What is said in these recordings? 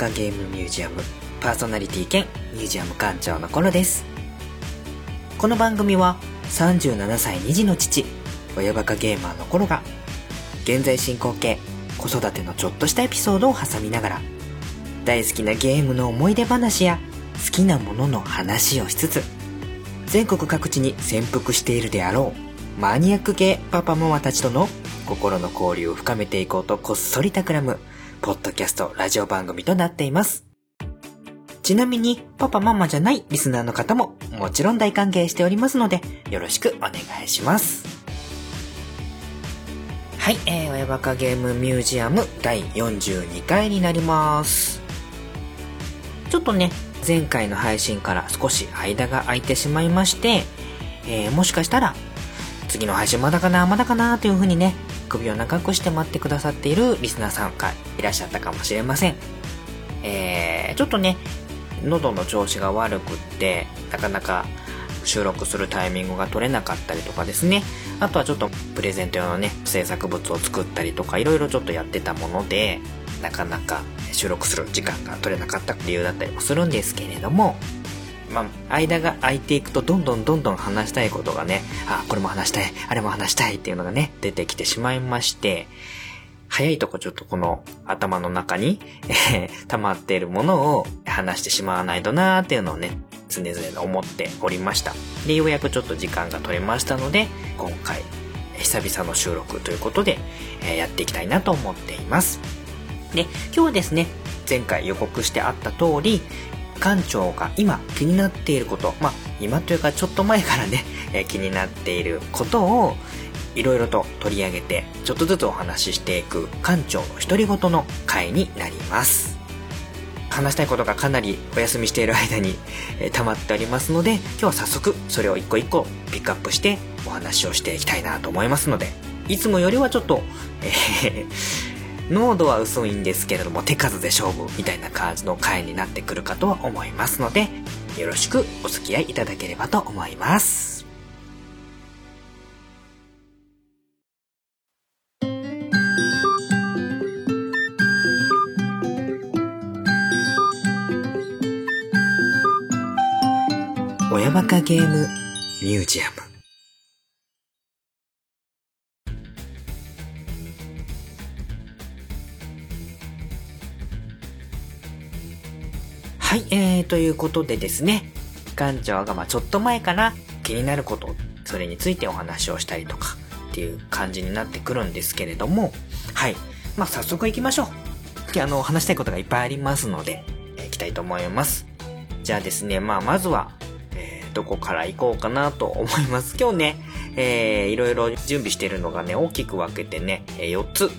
ちは親バカゲームミュージアムパーソナリティ兼ミュージアム館長のコロです。この番組は37歳2児の父親バカゲーマーのコロが現在進行形子育てのちょっとしたエピソードを挟みながら大好きなゲームの思い出話や好きなものの話をしつつ全国各地に潜伏しているであろうマニアック系パパママたちとの心の交流を深めていこうとこっそり企むポッドキャストラジオ番組となっています。ちなみにパパママじゃないリスナーの方ももちろん大歓迎しておりますのでよろしくお願いします。はい、えー、親バカゲームミュージアム第42回になります。ちょっとね前回の配信から少し間が空いてしまいまして、えー、もしかしたら、次の配信まだかな、まだかなという風にね、首を長くして待ってくださっているリスナーさんがいらっしゃったかもしれません。えー、ちょっとね、喉の調子が悪くって、なかなか収録するタイミングが取れなかったりとかですね。あとはちょっとプレゼント用のね、制作物を作ったりとか、いろいろちょっとやってたもので、なかなか収録する時間が取れなかった理由だったりもするんですけれども、まあ、間が空いていくとどんどんどんどん話したいことがね、あ、これも話したい、あれも話したいっていうのがね、出てきてしまいまして、早いとこちょっとこの頭の中に、えー、溜まっているものを話してしまわないとなーっていうのをね、常々思っておりました。で、ようやくちょっと時間が取れましたので、今回、久々の収録ということで、えー、やっていきたいなと思っています。で、今日はですね、前回予告してあった通り、館長が今気になっていること、まあ、今というかちょっと前からね、え気になっていることを、いろいろと取り上げて、ちょっとずつお話ししていく館長の独り言の回になります。話したいことがかなりお休みしている間に、え、溜まっておりますので、今日は早速それを一個一個ピックアップしてお話をしていきたいなと思いますので、いつもよりはちょっと、えー濃度は薄いんですけれども手数で勝負みたいな感じの回になってくるかとは思いますので、よろしくお付き合いいただければと思います。親バカゲームミュージアムはい、えー、ということでですね、館長がまあちょっと前から気になること、それについてお話をしたりとかっていう感じになってくるんですけれども、はい。まあ早速行きましょう。あの、話したいことがいっぱいありますので、えー、行きたいと思います。じゃあですね、まあまずは、えー、どこから行こうかなと思います。今日ね、えー、いろいろ準備してるのがね、大きく分けてね、えー、4つ。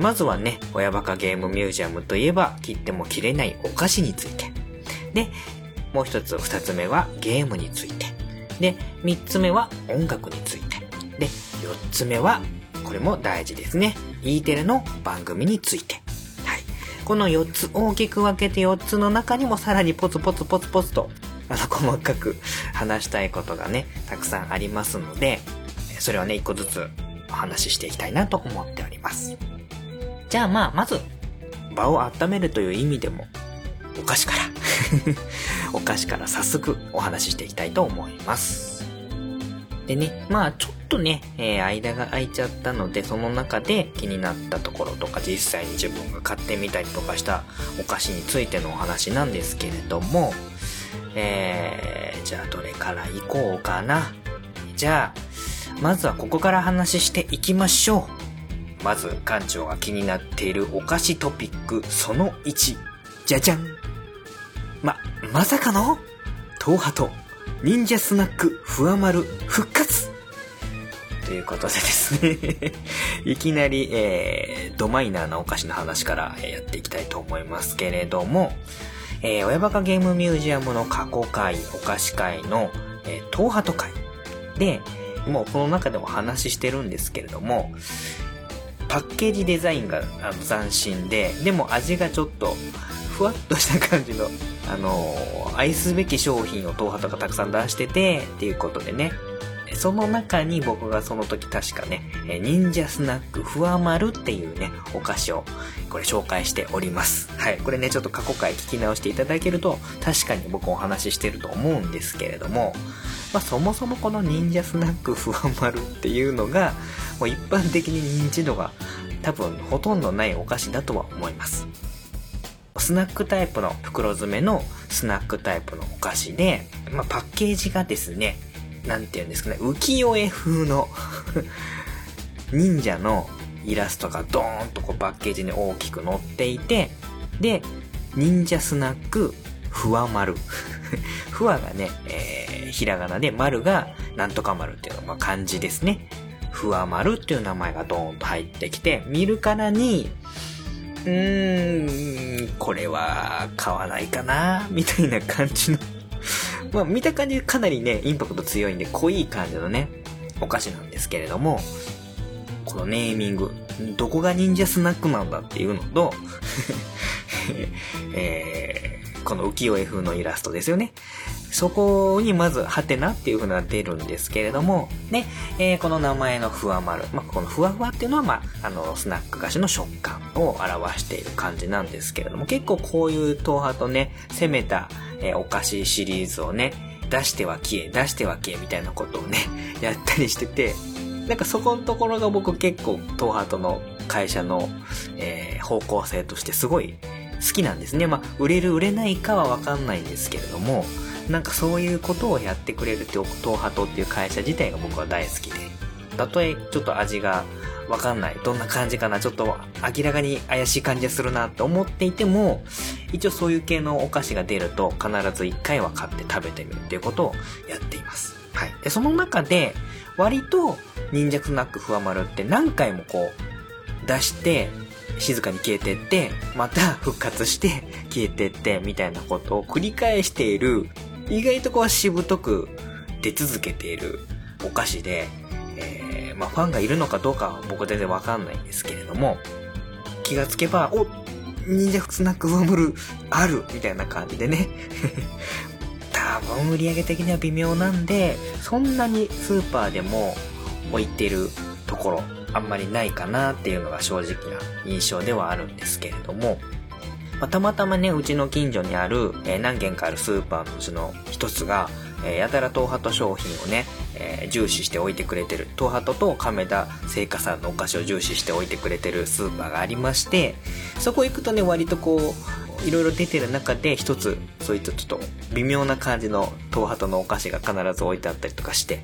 まずはね、親バカゲームミュージアムといえば、切っても切れないお菓子について。で、もう一つ、二つ目はゲームについて。で、三つ目は音楽について。で、四つ目は、これも大事ですね。E テレの番組について。はい。この四つ大きく分けて四つの中にもさらにポツポツポツポツと、あの、細かく話したいことがね、たくさんありますので、それをね、一個ずつお話ししていきたいなと思っております。じゃあまあ、まず、場を温めるという意味でも、お菓子から お菓子から早速お話ししていきたいと思います。でね、まあちょっとね、えー、間が空いちゃったので、その中で気になったところとか、実際に自分が買ってみたりとかしたお菓子についてのお話なんですけれども、えー、じゃあどれから行こうかな。じゃあ、まずはここから話していきましょう。まず、館長が気になっているお菓子トピックその1。じゃじゃんま、まさかの？東ハと忍者スナックふわまる復活！ということでですね。いきなり、えー、ドマイナーなお菓子の話からやっていきたいと思いますけれども、えー、親バカゲームミュージアムの過去回、お菓子会の、えー、東ハト会で、もうこの中でも話してるんですけれども、パッケージデザインがあの斬新で、でも味がちょっとふわっとした感じのあの愛すべき商品を東波とかたくさん出してて、っていうことでね、その中に僕がその時確かね、忍者スナックふわまるっていうね、お菓子をこれ紹介しております。はい。これね、ちょっと過去回聞き直していただけると、確かに僕お話ししてると思うんですけれども、まあそもそもこの忍者スナックふわまるっていうのが、もう一般的に認知度が多分ほとんどないお菓子だとは思います。スナックタイプの袋詰めのスナックタイプのお菓子で、まあ、パッケージがですね、なんて言うんですかね、浮世絵風の 忍者のイラストがドーンとこうパッケージに大きく載っていて、で、忍者スナックふわ丸。ふわがね、えー、ひらがなで、丸がなんとか丸っていうのが漢字ですね。ふわ丸っていう名前がドーンと入ってきて、見るからに、うーん、これは買わないかな、みたいな感じの まあ見た感じかなりね、インパクト強いんで濃い感じのね、お菓子なんですけれども、このネーミング、どこが忍者スナックなんだっていうのと えー、この浮世絵風のイラストですよね。そこにまず、ハテナっていう風な出るんですけれども、ね、えー、この名前のふわ丸。まあ、このふわふわっていうのは、まあ、あの、スナック菓子の食感を表している感じなんですけれども、結構こういう党派とね、攻めた、えー、お菓子シリーズをね、出しては消え、出しては消えみたいなことをね、やったりしてて、なんかそこのところが僕結構、東ハトの会社の、えー、方向性としてすごい好きなんですね。まあ、売れる売れないかはわかんないんですけれども、なんかそういうことをやってくれるって東ハトっていう会社自体が僕は大好きで、たとえちょっと味がわかんない。どんな感じかなちょっと明らかに怪しい感じがするなって思っていても、一応そういう系のお菓子が出ると必ず一回は買って食べてみるっていうことをやっています。はい。で、その中で、割と忍者スナックふわまるって何回もこう出して、静かに消えてって、また復活して消えてって、みたいなことを繰り返している意外とこうしぶとく出続けているお菓子で、えー、まあファンがいるのかどうかは僕全然わかんないんですけれども、気がつけば、お忍者スナックウォームルあるみたいな感じでね。多分売り上げ的には微妙なんで、そんなにスーパーでも置いてるところ、あんまりないかなっていうのが正直な印象ではあるんですけれども、まあ、たまたまね、うちの近所にある、えー、何軒かあるスーパーのうちの一つが、えー、やたら東ハト商品をね、えー、重視して置いてくれてる、東ハトと亀田製菓さんのお菓子を重視して置いてくれてるスーパーがありまして、そこ行くとね、割とこう、いろいろ出てる中で一つ、そういったちょっと微妙な感じの東ハトのお菓子が必ず置いてあったりとかして、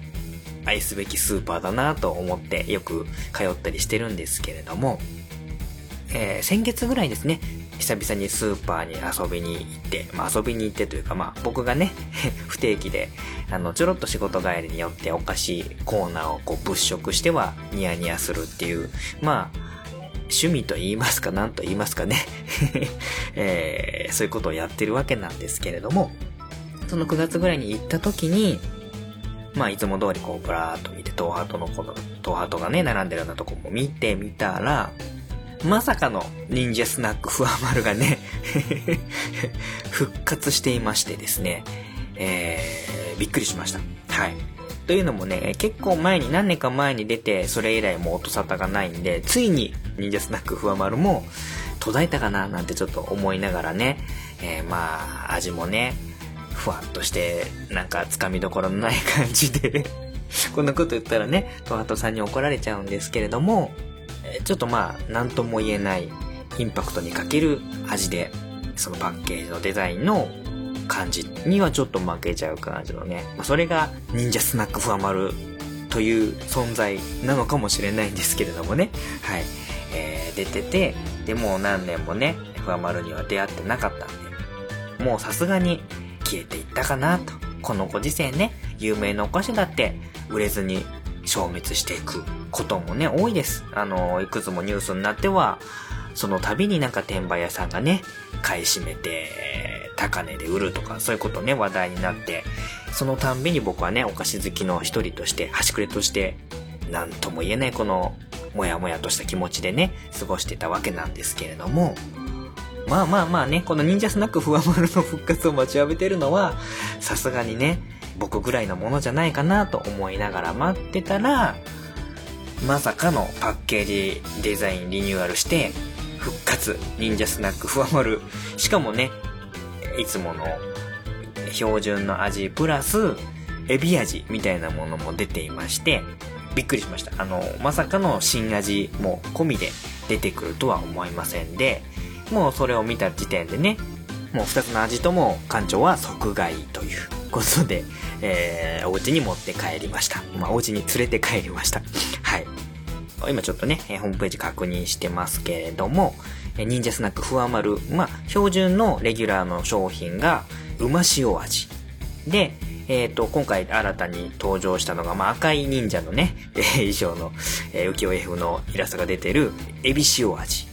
愛すべきスーパーだなと思ってよく通ったりしてるんですけれども、えー、先月ぐらいですね、久々にスーパーに遊びに行って、まあ遊びに行ってというかまあ僕がね、不定期で、あの、ちょろっと仕事帰りによってお菓子コーナーをこう物色してはニヤニヤするっていう、まあ、趣味と言いますか、何と言いますかね、えー、そういうことをやってるわけなんですけれども、その9月ぐらいに行った時に、まあいつも通りこうブラーっと見て、東ハートのこの、東ハートがね、並んでるようなとこも見てみたら、まさかの忍者スナックふわまるがね 復活していましてですね、えー、びっくりしました。はい。というのもね、結構前に、何年か前に出て、それ以来もう音沙汰がないんで、ついに忍者スナックふわまるも途絶えたかななんてちょっと思いながらね、えー、まあ、味もね、ふわっとして、なんかつかみどころのない感じで こんなこと言ったらね、トハトさんに怒られちゃうんですけれども、ちょっとまあ、なんとも言えないインパクトに欠ける味で、そのパッケージのデザインの感じにはちょっと負けちゃう感じのね。まあ、それが忍者スナックふわまるという存在なのかもしれないんですけれどもね。はい。えー、出てて、でも何年もね、ふわまるには出会ってなかったんで、もうさすがに消えていったかなと。このご時世ね、有名なお菓子だって売れずに消滅していくこともね、多いです。あの、いくつもニュースになっては、その度になんか転売屋さんがね、買い占めて、高値で売るとか、そういうことね、話題になって、そのたんびに僕はね、お菓子好きの一人として、端くれとして、なんとも言えないこの、もやもやとした気持ちでね、過ごしてたわけなんですけれども、まあまあまあね、この忍者スナックふわまるの復活を待ちわびてるのは、さすがにね、僕ぐらいのものじゃないかなと思いながら待ってたら、まさかのパッケージデザインリニューアルして、復活、忍者スナックふわまる。しかもね、いつもの標準の味プラス、エビ味みたいなものも出ていまして、びっくりしました。あの、まさかの新味も込みで出てくるとは思いませんで、もうそれを見た時点でね、もう2つの味とも館長は即買いということで、えー、お家に持って帰りました。まあ、お家に連れて帰りました。はい。今ちょっとね、ホームページ確認してますけれども、忍者スナックふわまる、まあ、標準のレギュラーの商品が、うま塩味。で、えっ、ー、と、今回新たに登場したのが、まあ、赤い忍者のね、え衣装の、えー、浮世絵風のイラストが出てる、エビ塩味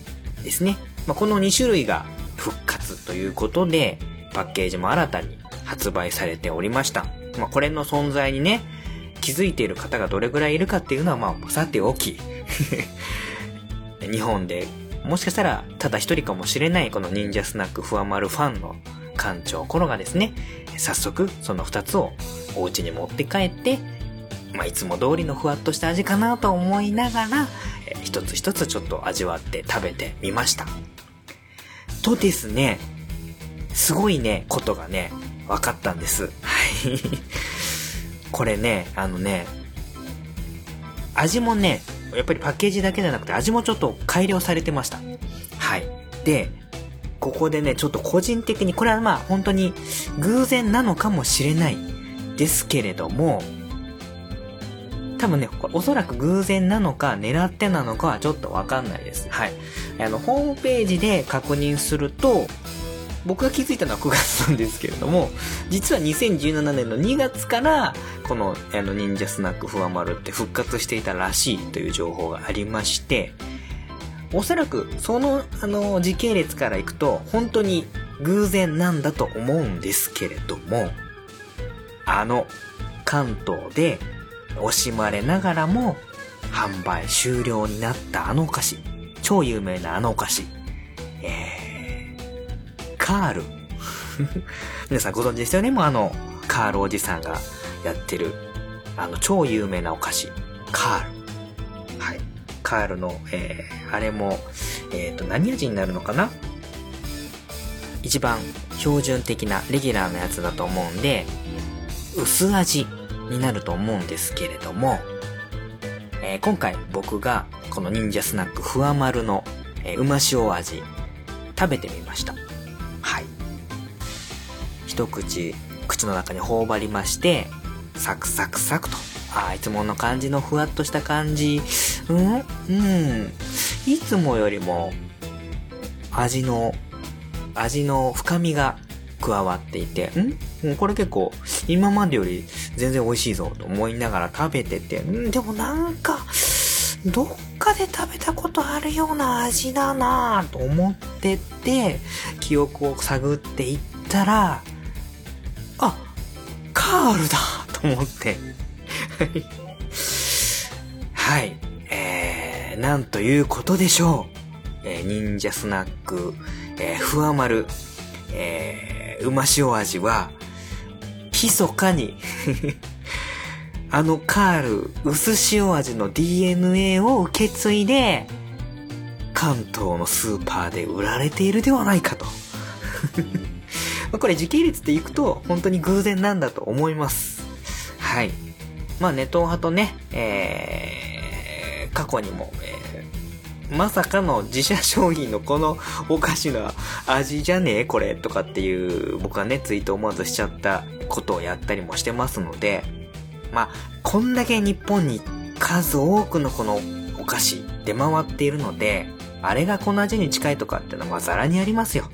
ですね。まあ、この2種類が復活ということで、パッケージも新たに発売されておりました。まあ、これの存在にね、気づいている方がどれぐらいいるかっていうのは、まあ、さておき。日本で、もしかしたら、ただ一人かもしれない、この忍者スナックふわまるファンの館長コロがですね、早速、その二つをお家に持って帰って、まあ、いつも通りのふわっとした味かなと思いながら、一つ一つちょっと味わって食べてみました。とですね、すごいね、ことがね、分かったんです。はい。これね、あのね、味もね、やっぱりパッケージだけじゃなくて味もちょっと改良されてました。はい。で、ここでね、ちょっと個人的に、これはまあ本当に偶然なのかもしれないですけれども、多分ね、おそらく偶然なのか狙ってなのかはちょっとわかんないです。はい。あの、ホームページで確認すると、僕が気づいたのは9月なんですけれども、実は2017年の2月から、この、あの、忍者スナックふわまるって復活していたらしいという情報がありまして、おそらく、その、あの、時系列からいくと、本当に偶然なんだと思うんですけれども、あの、関東で、惜しまれながらも、販売終了になったあのお菓子、超有名なあのお菓子、えーカール。皆さんご存知ですよね？もうあの、カールおじさんがやってる、あの、超有名なお菓子、カール。はい。カールの、えー、あれも、えっ、ー、と、何味になるのかな？一番標準的なレギュラーのやつだと思うんで、薄味になると思うんですけれども、えー、今回僕がこの忍者スナックふわまるの、え、うま塩味食べてみました。はい。一口口の中に頬張りましてサクサクサクと。あいつもの感じのふわっとした感じ。うん？うん。いつもよりも味の味の深みが加わっていてんこれ結構今までより全然美味しいぞと思いながら食べててんでもなんかどっかで食べたことあるような味だなぁと思ってて記憶を探っていったらあカールだと思って。はい。えー、なんということでしょう。えー、忍者スナック、えー、ふわまる、えー、うま塩味は、密かにあのカール、薄塩味の DNA を受け継いで、関東のスーパーで売られているではないかと、これ時系列でいくと本当に偶然なんだと思います。はい。まあ、ネトウ派とね、えー、過去にも、えー、まさかの自社商品のこのおかしな味じゃねえこれとかっていう僕はね、ツイート思わずしちゃったことをやったりもしてますので、まあ、こんだけ日本に数多くのこのお菓子出回っているので、あれがこの味に近いとかってのはザラにありますよ。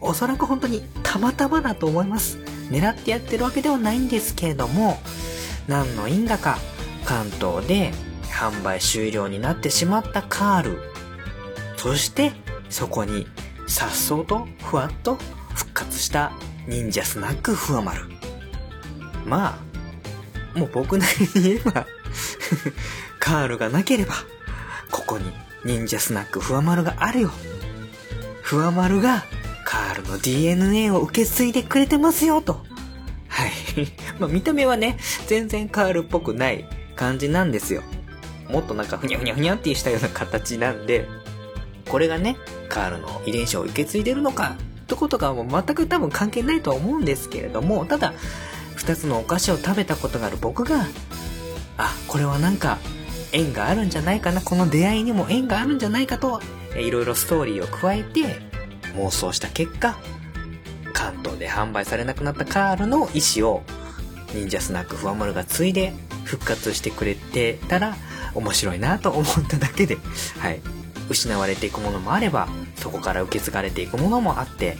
おそらく本当にたまたまだと思います。狙ってやってるわけではないんですけれども、何の因果か関東で販売終了になってしまったカール。そしてそこに颯爽とふわっと復活した忍者スナックふわまる。まあ、もう僕なりに言えば カールがなければ、ここに忍者スナックふわまるがあるよ。ふわまるがカールの DNA を受け継いでくれてますよ、と。はい。まあ見た目はね、全然カールっぽくない感じなんですよ。もっとなんかふにゃふにゃふにゃってしたような形なんで、これがね、カールの遺伝子を受け継いでるのか、ってことがもう全く多分関係ないとは思うんですけれども、ただ、二つのお菓子を食べたことがある僕が、あ、これはなんか縁があるんじゃないかな、この出会いにも縁があるんじゃないかと、いろいろストーリーを加えて妄想した結果、関東で販売されなくなったカールの意思を忍者スナックふわまるが継いで復活してくれてたら面白いなと思っただけで、はい。失われていくものもあれば、そこから受け継がれていくものもあって、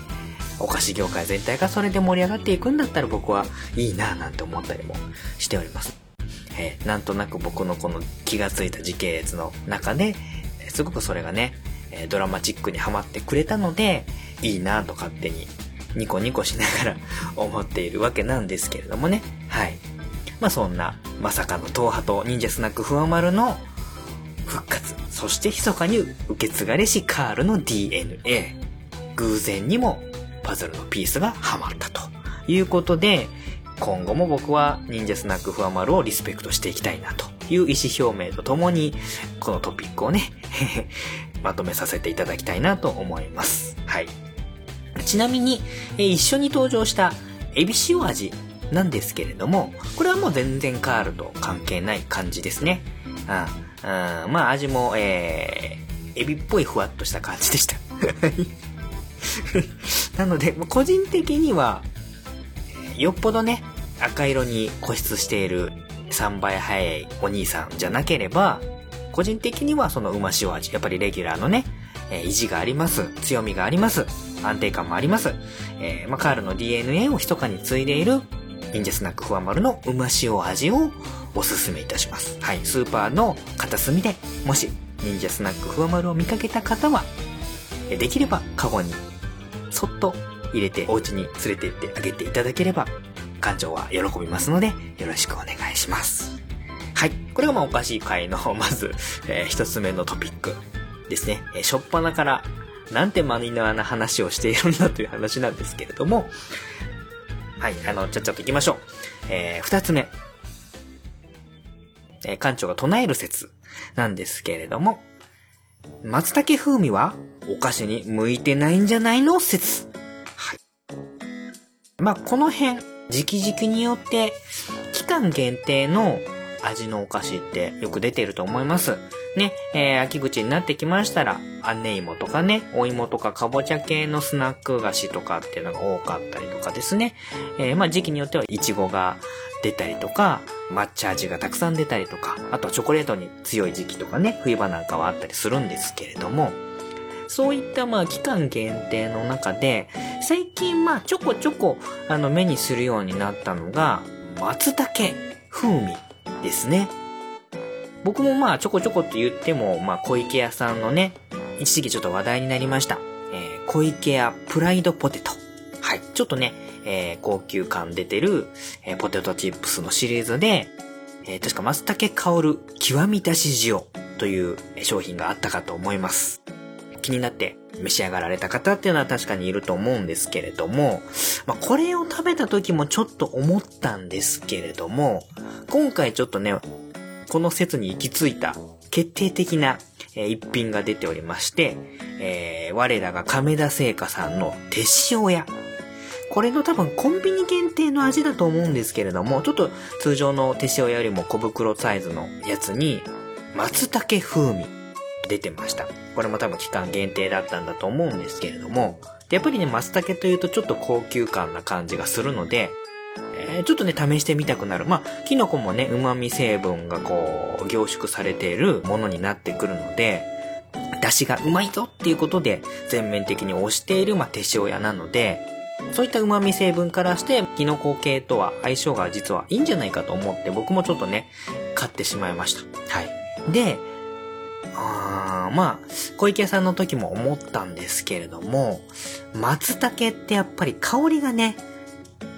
お菓子業界全体がそれで盛り上がっていくんだったら僕はいいなぁなんて思ったりもしております。えー、なんとなく僕のこの気がついた時系列の中で、すごくそれがね、ドラマチックにハマってくれたので、いいなぁと勝手にニコニコしながら思っているわけなんですけれどもね。はい。まあそんな、まさかの東波と忍者スナックふわまるの復活、そして密かに受け継がれしカールの DNA。偶然にもパズルのピースがハマったということで、今後も僕は忍者スナックふわまるをリスペクトしていきたいなという意思表明とともに、このトピックをね まとめさせていただきたいなと思います。はい。ちなみに、一緒に登場したエビ塩味なんですけれども、これはもう全然カールと関係ない感じですね。ああまあ味も、えー、エビっぽいふわっとした感じでした。なので、個人的には、よっぽどね、赤色に固執している3倍早いお兄さんじゃなければ、個人的にはそのうま塩味、やっぱりレギュラーのね、えー、意地があります。強みがあります。安定感もあります。えー、まあ、カールの DNA を密かに継いでいる、忍者スナックふわまるのうま塩味をおすすめいたします。はい、スーパーの片隅で、もし、忍者スナックふわまるを見かけた方は、できれば、カゴに、そっと入れて、お家に連れて行ってあげていただければ、館長は喜びますので、よろしくお願いします。はい。これがまあおかしい回の、まず、えー、一つ目のトピックですね。えー、しょっぱなからなんてマニナーな話をしているんだという話なんですけれども、はい、あの、ちゃっちゃと行きましょう。えー、二つ目。えー、館長が唱える説なんですけれども、松茸風味はお菓子に向いてないんじゃないの説。はい。まあ、この辺、時期時期によって、期間限定の味のお菓子ってよく出てると思います。ね、えー、秋口になってきましたら、あね芋とかね、お芋とかかぼちゃ系のスナック菓子とかっていうのが多かったりとかですね。えー、まあ時期によってはイチゴが出たりとか、抹茶味がたくさん出たりとか、あとはチョコレートに強い時期とかね、冬場なんかはあったりするんですけれども、そういったまあ期間限定の中で、最近まあちょこちょこあの目にするようになったのが、松茸風味ですね。僕もまあちょこちょこって言っても、まあ小池屋さんのね、一時期ちょっと話題になりました。えー、小池屋プライドポテト。はい。ちょっとね、えー、高級感出てる、えー、ポテトチップスのシリーズで、えー、確か松茸香る極みだし塩という商品があったかと思います。気になって召し上がられた方っていうのは確かにいると思うんですけれども、まあ、これを食べた時もちょっと思ったんですけれども、今回ちょっとね、この説に行き着いた決定的な、え一品が出ておりまして、えー、我らが亀田製菓さんの手塩屋。これの多分コンビニ限定の味だと思うんですけれども、ちょっと通常の手塩屋よりも小袋サイズのやつに、松茸風味出てました。これも多分期間限定だったんだと思うんですけれども、やっぱりね、松茸というとちょっと高級感な感じがするので、え、ちょっとね、試してみたくなる。まあ、キノコもね、旨味成分がこう、凝縮されているものになってくるので、出汁がうまいぞっていうことで、全面的に推している、まあ、手塩屋なので、そういった旨味成分からして、キノコ系とは相性が実はいいんじゃないかと思って、僕もちょっとね、買ってしまいました。はい。で、あまあ、小池さんの時も思ったんですけれども、松茸ってやっぱり香りがね、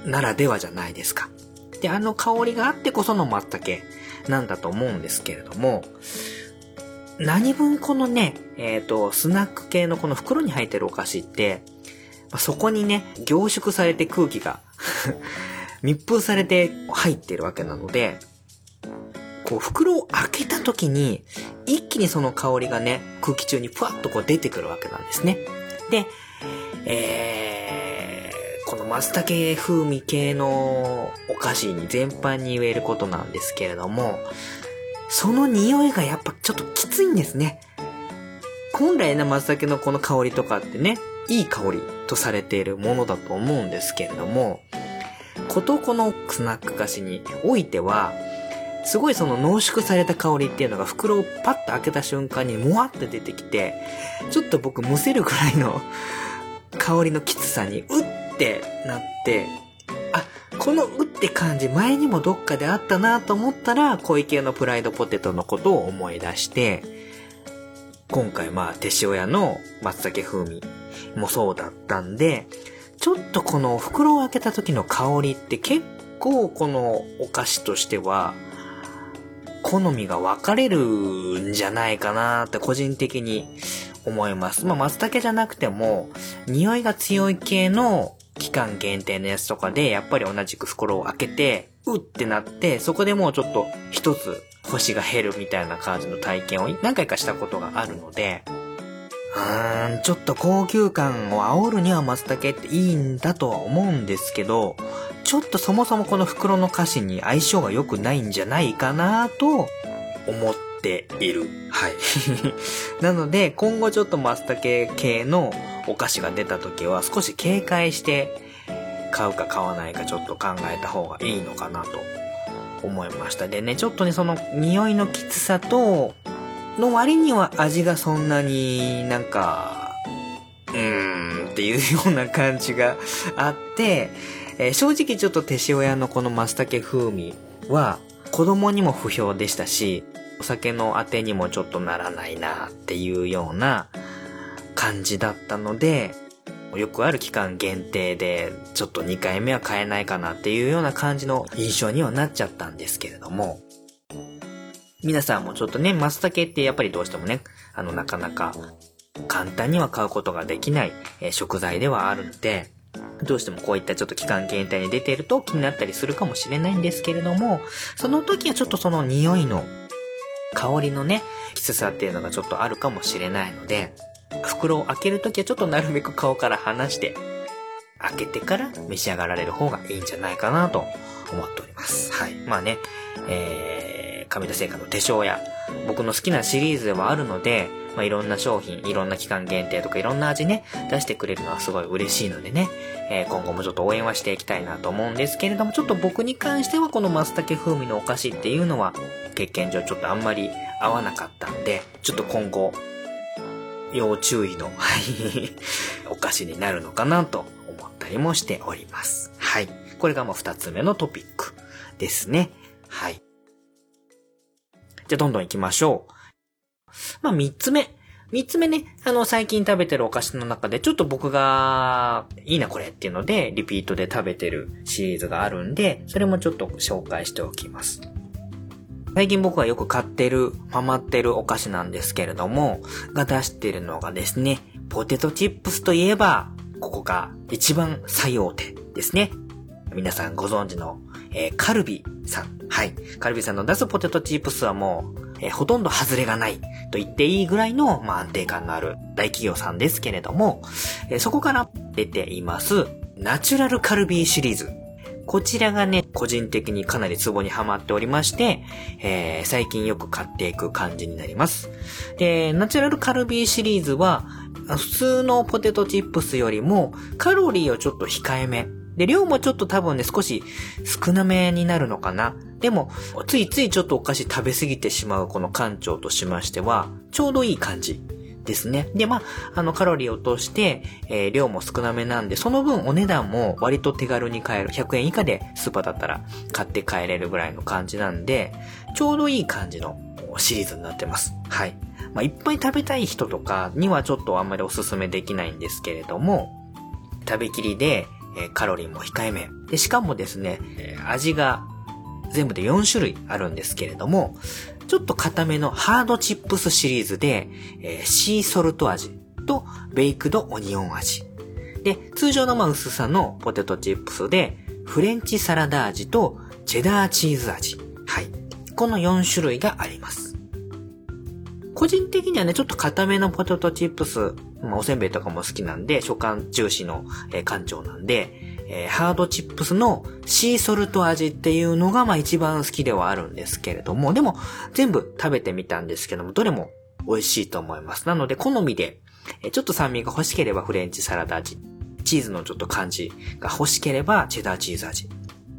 ならではじゃないですか。で、あの香りがあってこその松茸なんだと思うんですけれども、何分このね、えっ、ー、と、スナック系のこの袋に入ってるお菓子って、ま、そこにね、凝縮されて空気が 密封されて入ってるわけなので、こう袋を開けた時に、一気にその香りがね、空気中にふわっとこう出てくるわけなんですね。で、えー、この松茸風味系のお菓子に全般に言えることなんですけれども、その匂いがやっぱちょっときついんですね。本来の松茸のこの香りとかってね、いい香りとされているものだと思うんですけれども、ことこのスナック菓子においては、すごいその濃縮された香りっていうのが袋をパッと開けた瞬間にもわって出てきて、ちょっと僕むせるくらいの香りのきつさにうっってなって、あ、このうって感じ前にもどっかであったなと思ったら、小池のプライドポテトのことを思い出して、今回まあ手塩屋の松茸風味もそうだったんで、ちょっとこの袋を開けた時の香りって結構このお菓子としては好みが分かれるんじゃないかなって個人的に思います。まあ、松茸じゃなくても、匂いが強い系の期間限定のやつとかで、やっぱり同じく袋を開けて、うってなって、そこでもうちょっと一つ星が減るみたいな感じの体験を何回かしたことがあるので、うーん、ちょっと高級感を煽るには松茸っていいんだとは思うんですけど、ちょっとそもそもこの袋の歌詞に相性が良くないんじゃないかなと思っている。はい。なので、今後ちょっと松茸系のお菓子が出た時は少し警戒して買うか買わないかちょっと考えた方がいいのかなと思いました。でね、ちょっとね、その匂いのきつさと、の割には味がそんなになんか、うーんっていうような感じがあって、えー、正直ちょっと手塩屋のこの松茸風味は子供にも不評でしたし、お酒のあてにもちょっとならないなっていうような感じだったので、よくある期間限定で、ちょっと2回目は買えないかなっていうような感じの印象にはなっちゃったんですけれども、皆さんもちょっとね、松茸ってやっぱりどうしてもね、あの、なかなか簡単には買うことができない、え、食材ではあるので、どうしてもこういったちょっと期間限定に出ていると気になったりするかもしれないんですけれども、その時はちょっとその匂いの香りのね、きつさっていうのがちょっとあるかもしれないので、袋を開けるときはちょっとなるべく顔から離して、開けてから召し上がられる方がいいんじゃないかなと思っております。はい。まあね、えー亀田製菓の手帳や、僕の好きなシリーズではあるので、まあ、いろんな商品、いろんな期間限定とかいろんな味ね、出してくれるのはすごい嬉しいのでね、えー、今後もちょっと応援はしていきたいなと思うんですけれども、ちょっと僕に関してはこの松茸風味のお菓子っていうのは、経験上ちょっとあんまり合わなかったんで、ちょっと今後、要注意の、はい、お菓子になるのかなと思ったりもしております。はい。これがもう二つ目のトピックですね。はい。じゃあどんどん行きましょう。まあ、三つ目。三つ目ね、あの、最近食べてるお菓子の中で、ちょっと僕が、いいなこれっていうので、リピートで食べてるシリーズがあるんで、それもちょっと紹介しておきます。最近僕がよく買ってる、ハマってるお菓子なんですけれども、が出してるのがですね、ポテトチップスといえば、ここが一番最大手ですね。皆さんご存知のえー、カルビさん。はい。カルビさんの出すポテトチップスはもう、えー、ほとんど外れがないと言っていいぐらいの、まあ、安定感のある大企業さんですけれども、えー、そこから出ています、ナチュラルカルビーシリーズ。こちらがね、個人的にかなりツボにはまっておりまして、えー、最近よく買っていく感じになります。で、ナチュラルカルビーシリーズは、普通のポテトチップスよりもカロリーをちょっと控えめで、量もちょっと多分ね、少し少なめになるのかな。でも、ついついちょっとお菓子食べ過ぎてしまうこの館長としましては、ちょうどいい感じですね。で、まあ、あの、カロリーを落として、えー、量も少なめなんで、その分お値段も割と手軽に買える。100円以下でスーパーだったら買って帰れるぐらいの感じなんで、ちょうどいい感じのシリーズになってます。はい。まあ、いっぱい食べたい人とかにはちょっとあんまりおすすめできないんですけれども、食べきりで、えカロリーも控えめ。で、しかもですね、え味が全部で4種類あるんですけれども、ちょっと固めのハードチップスシリーズで、え、シーソルト味とベイクドオニオン味。で、通常のまあ薄さのポテトチップスで、フレンチサラダ味とチェダーチーズ味。はい。この4種類があります。個人的にはね、ちょっと固めのポテトチップス、まあ、おせんべいとかも好きなんで、食感重視の、えー、館長なんで、えー、ハードチップスのシーソルト味っていうのが、まあ一番好きではあるんですけれども、でも全部食べてみたんですけども、どれも美味しいと思います。なので、好みで、えー、ちょっと酸味が欲しければフレンチサラダ味、チーズのちょっと感じが欲しければチェダーチーズ味。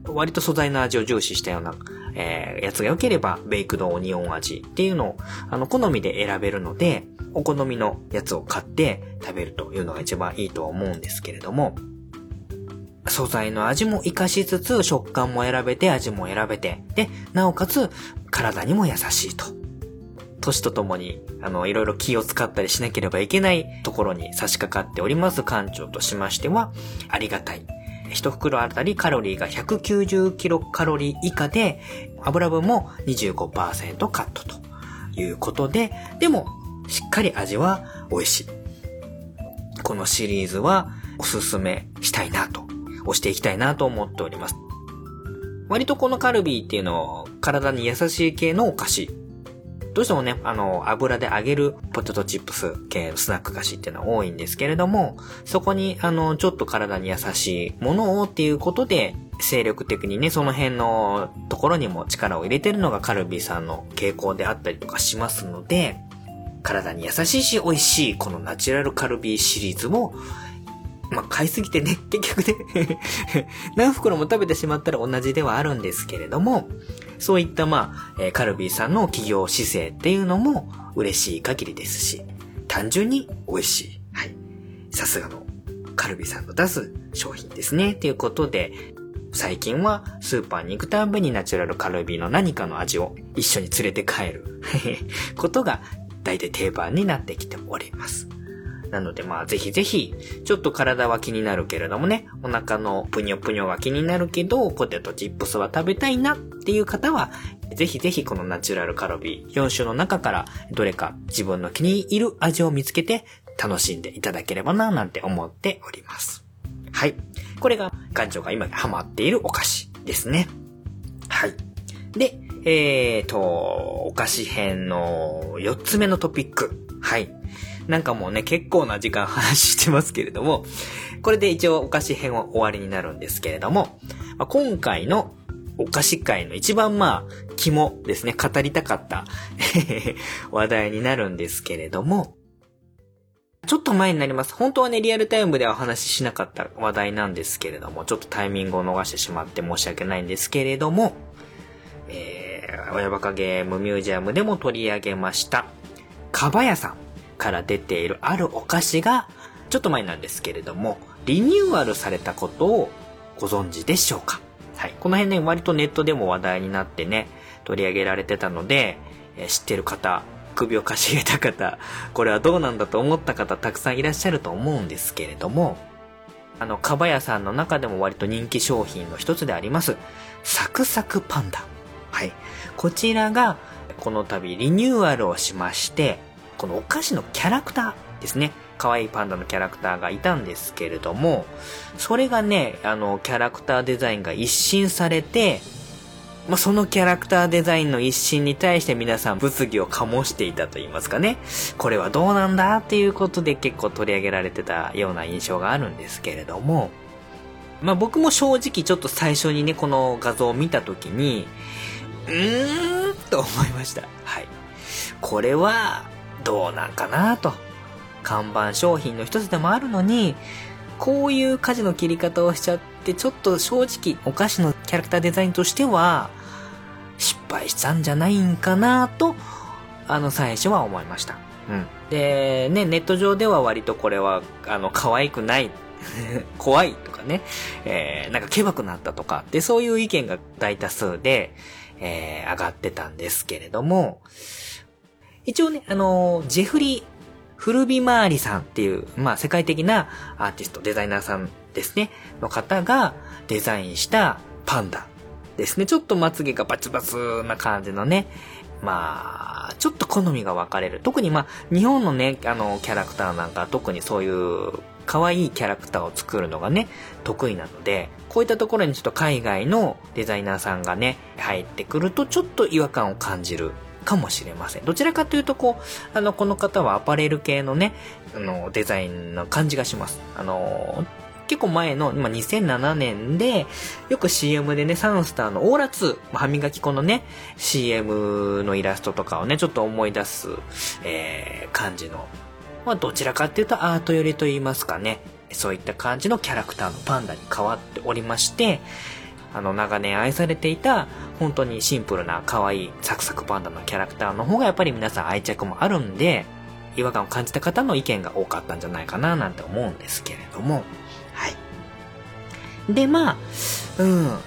割と素材の味を重視したような、えー、やつが良ければ、ベイクドオニオン味っていうのを、あの、好みで選べるので、お好みのやつを買って食べるというのが一番いいとは思うんですけれども、素材の味も活かしつつ、食感も選べて、味も選べて、で、なおかつ、体にも優しいと。年とともに、あの、いろいろ気を使ったりしなければいけないところに差し掛かっております館長としましては、ありがたい。一袋あたりカロリーが190キロカロリー以下で、油分も25%カットということで、でも、しっかり味は美味しい。このシリーズはおすすめしたいなとをしていきたいなと思っております。割とこのカルビーっていうのを体に優しい系のお菓子。どうしてもね、あの、油で揚げるポテトチップス系のスナック菓子っていうのは多いんですけれども、そこに、あの、ちょっと体に優しいものをっていうことで、精力的にね、その辺のところにも力を入れてるのがカルビーさんの傾向であったりとかしますので、体に優しいし美味しいこのナチュラルカルビーシリーズもまあ、買いすぎてね、結局ね 何袋も食べてしまったら同じではあるんですけれども、そういったまあ、カルビーさんの企業姿勢っていうのも嬉しい限りですし、単純に美味しい。はい。さすがのカルビーさんの出す商品ですね。ということで、最近はスーパーに行くたんびにナチュラルカルビーの何かの味を一緒に連れて帰る ことが大体定番になってきております。なのでまあぜひぜひ、ちょっと体は気になるけれどもね、お腹のぷにょぷにょが気になるけど、ポテトチップスは食べたいなっていう方は、ぜひぜひこのナチュラルカロビー4種の中からどれか自分の気に入る味を見つけて楽しんでいただければななんて思っております。はい。これが館長が今ハマっているお菓子ですね。はい。で、えーと、お菓子編の4つ目のトピック。はい。なんかもうね、結構な時間話してますけれども、これで一応お菓子編は終わりになるんですけれども、まあ、今回のお菓子界の一番まあ、肝ですね、語りたかった 話題になるんですけれども、ちょっと前になります。本当はね、リアルタイムではお話ししなかった話題なんですけれども、ちょっとタイミングを逃してしまって申し訳ないんですけれども、えー、親バカゲームミュージアムでも取り上げました、かばやさん。から出ているあるお菓子が、ちょっと前なんですけれども、リニューアルされたことをご存知でしょうか？はい。この辺ね、割とネットでも話題になってね、取り上げられてたので、え知ってる方、首をかしげた方、これはどうなんだと思った方たくさんいらっしゃると思うんですけれども、あの、かばやさんの中でも割と人気商品の一つであります、サクサクパンダ。はい。こちらが、この度リニューアルをしまして、このお菓子のキャラクターですね。可愛いパンダのキャラクターがいたんですけれども、それがね、あの、キャラクターデザインが一新されて、まあ、そのキャラクターデザインの一新に対して皆さん物議を醸していたと言いますかね。これはどうなんだっていうことで結構取り上げられてたような印象があるんですけれども、まあ、僕も正直ちょっと最初にね、この画像を見たときに、うーんと思いました。はい。これは、どうなんかなと。看板商品の一つでもあるのに、こういう舵の切り方をしちゃって、ちょっと正直お菓子のキャラクターデザインとしては、失敗したんじゃないんかなと、あの最初は思いました。うん。で、ね、ネット上では割とこれは、あの、可愛くない 怖いとかね、えー、なんかケバくなったとか、で、そういう意見が大多数で、えー、上がってたんですけれども、一応ね、あのー、ジェフリー・フルビマーリさんっていう、まあ、世界的なアーティスト、デザイナーさんですね、の方がデザインしたパンダですね。ちょっとまつげがバツバツな感じのね、まあ、ちょっと好みが分かれる。特にまあ、日本のね、あの、キャラクターなんか特にそういう可愛いキャラクターを作るのがね、得意なので、こういったところにちょっと海外のデザイナーさんがね、入ってくるとちょっと違和感を感じるかもしれません。どちらかというと、こう、あの、この方はアパレル系のね、あの、デザインの感じがします。あの、結構前の、ま、2007年で、よく CM でね、サンスターのオーラ2、歯磨き粉のね、CM のイラストとかをね、ちょっと思い出す、えー、感じの、まあ、どちらかっていうとアート寄りと言いますかね、そういった感じのキャラクターのパンダに変わっておりまして、あの、長年愛されていた、本当にシンプルな可愛いサクサクパンダのキャラクターの方がやっぱり皆さん愛着もあるんで、違和感を感じた方の意見が多かったんじゃないかななんて思うんですけれども、はい。で、まあ、うん。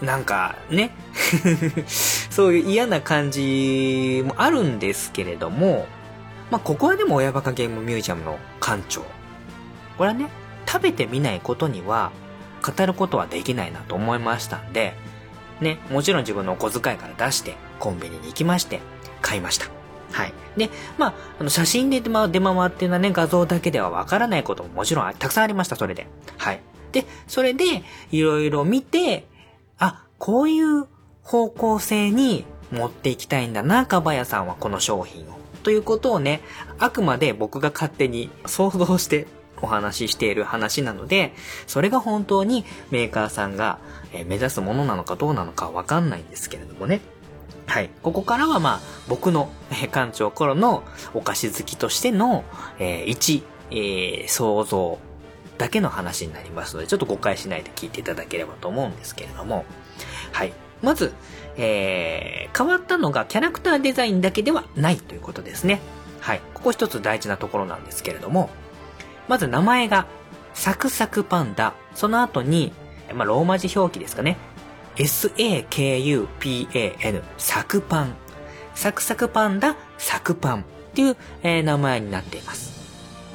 なんかね そういう嫌な感じもあるんですけれども、まあ、ここはでも親バカゲームミュージアムの館長。これはね、食べてみないことには、語ることはできないなと思いましたんで、ね、もちろん自分のお小遣いから出して、コンビニに行きまして、買いました。はい。で、まあ、あの、写真で出回っていうのはね、画像だけではわからないことももちろんたくさんありました、それで。はい。で、それで、いろいろ見て、あ、こういう方向性に持っていきたいんだな、かばやさんはこの商品を。ということをね、あくまで僕が勝手に想像してお話ししている話なので、それが本当にメーカーさんが目指すものなのかどうなのかわかんないんですけれどもね。はい。ここからはまあ、僕の、え館長頃のお菓子好きとしての、えー、一、えー、想像だけの話になりますので、ちょっと誤解しないで聞いていただければと思うんですけれども、はい。まず、えー、変わったのがキャラクターデザインだけではないということですね。はい。ここ一つ大事なところなんですけれども、まず名前が、サクサクパンダ。その後に、まあ、ローマ字表記ですかね。S-A-K-U-P-A-N、サクパン。サクサクパンダ、サクパンっていう、えー、名前になっています。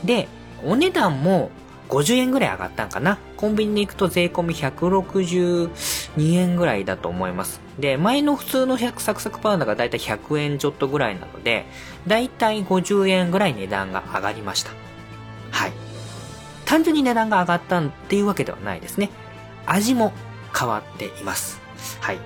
で、お値段も50円ぐらい上がったんかな。コンビニに行くと税込み162円ぐらいだと思います。で、前の普通の100サクサクパンダがだいたい100円ちょっとぐらいなので、だいたい50円ぐらい値段が上がりました。はい。単純に値段が上がったっていうわけではないですね。味も変わっています。はい。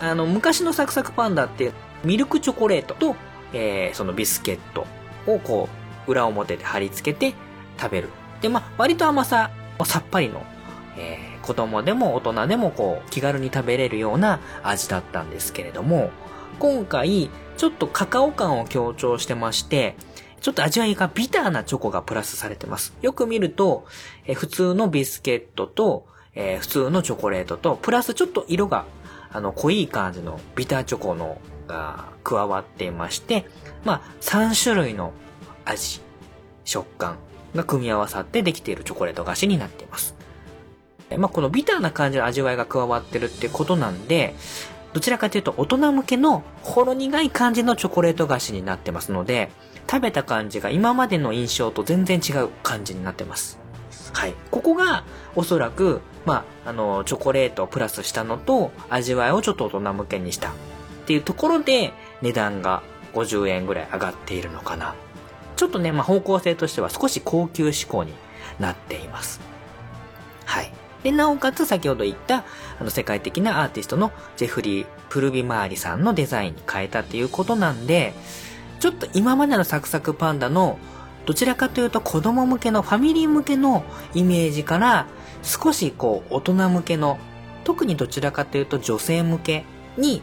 あの、昔のサクサクパンダって、ミルクチョコレートと、えー、そのビスケットをこう、裏表で貼り付けて食べる。で、まあ、割と甘さ、さっぱりの、えー、子供でも大人でもこう、気軽に食べれるような味だったんですけれども、今回、ちょっとカカオ感を強調してまして、ちょっと味わいがビターなチョコがプラスされてます。よく見ると、え普通のビスケットと、えー、普通のチョコレートと、プラスちょっと色が、あの、濃い感じのビターチョコの、が加わっていまして、まあ、3種類の味、食感が組み合わさってできているチョコレート菓子になっています。まあ、このビターな感じの味わいが加わってるってことなんで、どちらかというと大人向けのほろ苦い感じのチョコレート菓子になってますので、食べた感じが今までの印象と全然違う感じになってます。はい。ここが、おそらく、まあ、あの、チョコレートをプラスしたのと、味わいをちょっと大人向けにしたっていうところで、値段が50円ぐらい上がっているのかな。ちょっとね、まあ、方向性としては少し高級志向になっています。はい。で、なおかつ先ほど言った、あの、世界的なアーティストのジェフリー・プルビマーリさんのデザインに変えたっていうことなんで、ちょっと今までのサクサクパンダのどちらかというと子供向けのファミリー向けのイメージから少しこう大人向けの特にどちらかというと女性向けに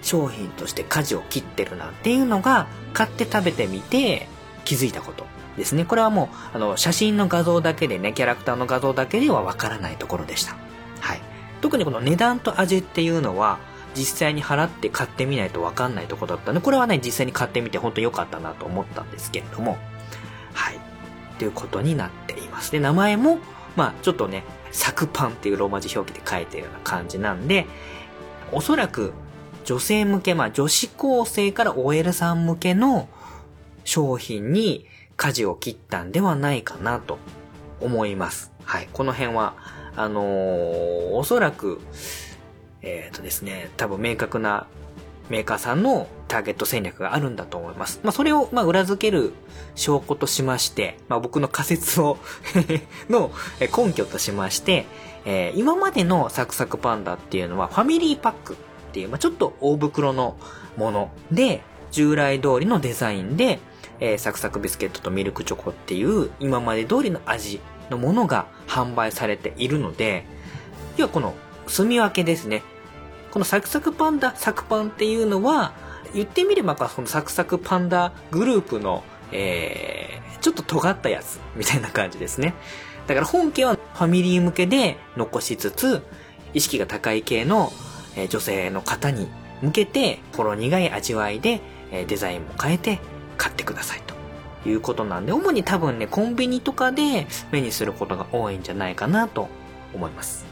商品として舵を切ってるなっていうのが買って食べてみて気づいたことですね。これはもうあの写真の画像だけでね、キャラクターの画像だけではわからないところでした。はい。特にこの値段と味っていうのは実際に払って買ってみないとわかんないところだったので、これはね、実際に買ってみて本当良かったなと思ったんですけれども、はい。ということになっています。で、名前も、まあ、ちょっとね、サクパンっていうローマ字表記で書いてるような感じなんで、おそらく女性向け、まあ、女子高生から OL さん向けの商品に舵を切ったんではないかなと思います。はい。この辺は、あのー、おそらく、えっ、ー、とですね、多分明確なメーカーさんのターゲット戦略があるんだと思います。まあ、それを、ま裏付ける証拠としまして、まあ、僕の仮説を の根拠としまして、えー、今までのサクサクパンダっていうのはファミリーパックっていう、まあ、ちょっと大袋のもので、従来通りのデザインで、えー、サクサクビスケットとミルクチョコっていう今まで通りの味のものが販売されているので、要はこの住み分けですね。このサクサクパンダ、サクパンっていうのは、言ってみれば、このサクサクパンダグループの、えー、ちょっと尖ったやつ、みたいな感じですね。だから本家はファミリー向けで残しつつ、意識が高い系の、えー、女性の方に向けて、ほろ苦い味わいで、えー、デザインも変えて買ってくださいということなんで、主に多分ね、コンビニとかで目にすることが多いんじゃないかなと思います。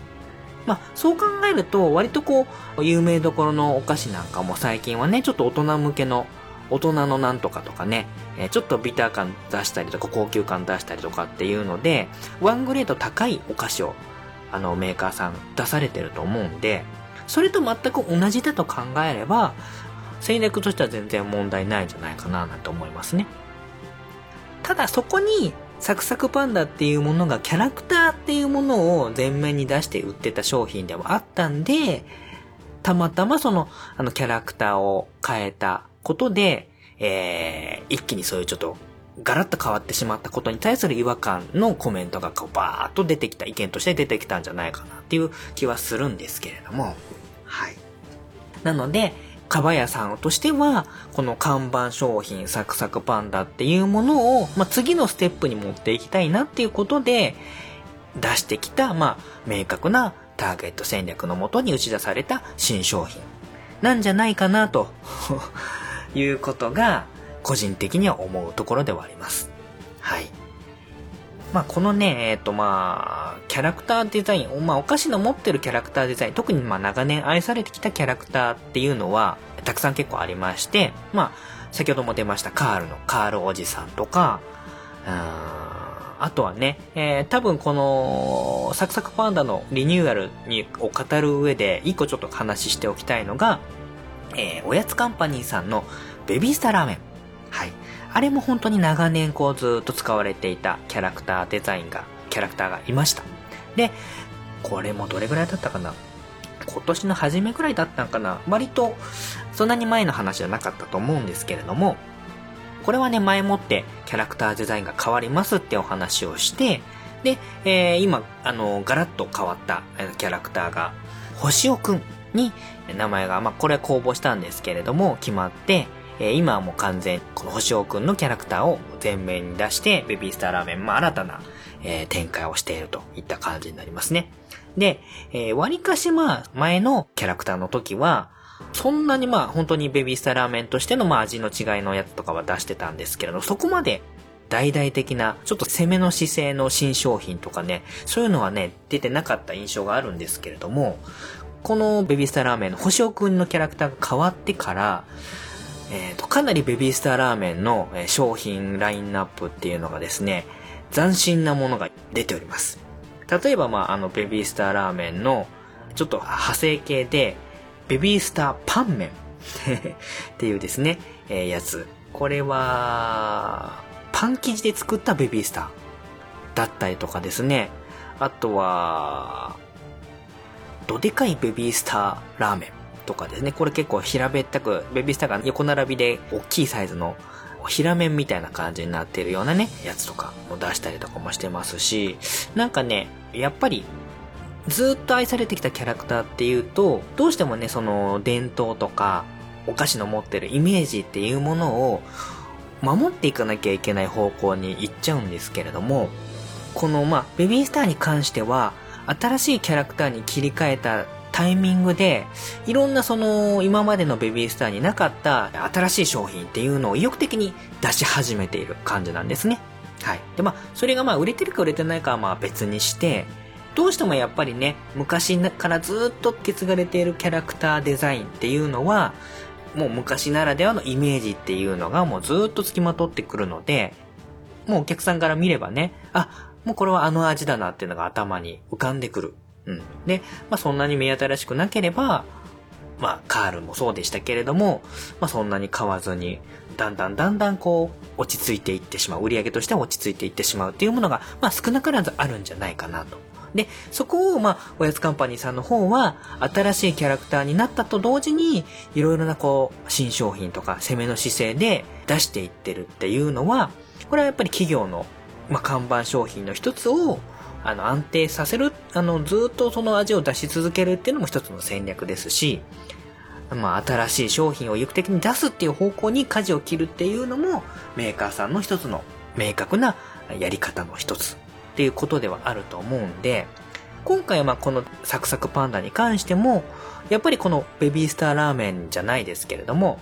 まあ、そう考えると、割とこう、有名どころのお菓子なんかも最近はね、ちょっと大人向けの、大人のなんとかとかね、えちょっとビター感出したりとか、高級感出したりとかっていうので、ワングレード高いお菓子を、あの、メーカーさん出されてると思うんで、それと全く同じだと考えれば、戦略としては全然問題ないんじゃないかななんて思いますね。ただそこにサクサクパンダっていうものがキャラクターっていうものを前面に出して売ってた商品でもあったんで、たまたまその、あのキャラクターを変えたことで、えー、一気にそういうちょっとガラッと変わってしまったことに対する違和感のコメントがこうバーッと出てきた、意見として出てきたんじゃないかなっていう気はするんですけれども、はい。なので、かばやさんとしては、この看板商品サクサクパンダっていうものを、まあ、次のステップに持っていきたいなっていうことで、出してきた、まあ、明確なターゲット戦略のもとに打ち出された新商品なんじゃないかなと いうことが、個人的には思うところではあります。はい。まあ、このね、えっ、ー、とまあ、キャラクターデザイン、まあ、お菓子の持ってるキャラクターデザイン、特にまあ、長年愛されてきたキャラクターっていうのは、たくさん結構ありまして、まあ、先ほども出ましたカールのカールおじさんとか、あとはね、えー、多分この、サクサクパンダのリニューアルにを語る上で、一個ちょっと話しておきたいのが、えー、おやつカンパニーさんのベビースターラーメン。はい。あれも本当に長年こうずっと使われていたキャラクターデザインが、キャラクターがいました。で、これもどれぐらいだったかな？今年の初めぐらいだったんかな？割と、そんなに前の話じゃなかったと思うんですけれども、これはね、前もってキャラクターデザインが変わりますってお話をして、で、えー、今、あの、ガラッと変わったキャラクターが、星尾くんに名前が、まあ、これ公募したんですけれども、決まって、えー、今はもう完全、この星尾くんのキャラクターを前面に出して、ベビースターラーメン、まあ、新たな、えー、展開をしているといった感じになりますね。で、えー、割かしまあ、前のキャラクターの時は、そんなにまあ、本当にベビースターラーメンとしてのまあ、味の違いのやつとかは出してたんですけれど、そこまで大々的な、ちょっと攻めの姿勢の新商品とかね、そういうのはね、出てなかった印象があるんですけれども、このベビースターラーメンの星尾くんのキャラクターが変わってから、え、ー、と、かなりベビースターラーメンの商品ラインナップっていうのがですね、斬新なものが出ております。例えば、まあ、あの、ベビースターラーメンの、ちょっと派生系で、ベビースターパン麺 っていうですね、えー、やつ。これは、パン生地で作ったベビースターだったりとかですね。あとは、どでかいベビースターラーメン。とかですね。これ結構平べったく、ベビースターが横並びで大きいサイズの平面みたいな感じになっているようなね、やつとかも出したりとかもしてますし、なんかね、やっぱり、ずっと愛されてきたキャラクターっていうと、どうしてもね、その伝統とか、お菓子の持ってるイメージっていうものを守っていかなきゃいけない方向に行っちゃうんですけれども、このまあ、ベビースターに関しては、新しいキャラクターに切り替えたタイミングで、いろんなその、今までのベビースターになかった新しい商品っていうのを意欲的に出し始めている感じなんですね。はい。で、まあ、それがまあ、売れてるか売れてないかはまあ別にして、どうしてもやっぱりね、昔からずっと受け継がれているキャラクターデザインっていうのは、もう昔ならではのイメージっていうのがもうずっと付きまとってくるので、もうお客さんから見ればね、あ、もうこれはあの味だなっていうのが頭に浮かんでくるうん。で、まあ、そんなに目新しくなければ、まあ、カールもそうでしたけれども、まあ、そんなに買わずに、だんだんだんだんこう、落ち着いていってしまう。売り上げとしては落ち着いていってしまうっていうものが、まあ、少なからずあるんじゃないかなと。で、そこを、まあ、おやつカンパニーさんの方は、新しいキャラクターになったと同時に、いろいろなこう、新商品とか攻めの姿勢で出していってるっていうのは、これはやっぱり企業の、まあ、看板商品の一つを、あの、安定させる、あの、ずっとその味を出し続けるっていうのも一つの戦略ですし、まあ、新しい商品を有機的に出すっていう方向に舵を切るっていうのも、メーカーさんの一つの明確なやり方の一つっていうことではあると思うんで、今回はこのサクサクパンダに関しても、やっぱりこのベビースターラーメンじゃないですけれども、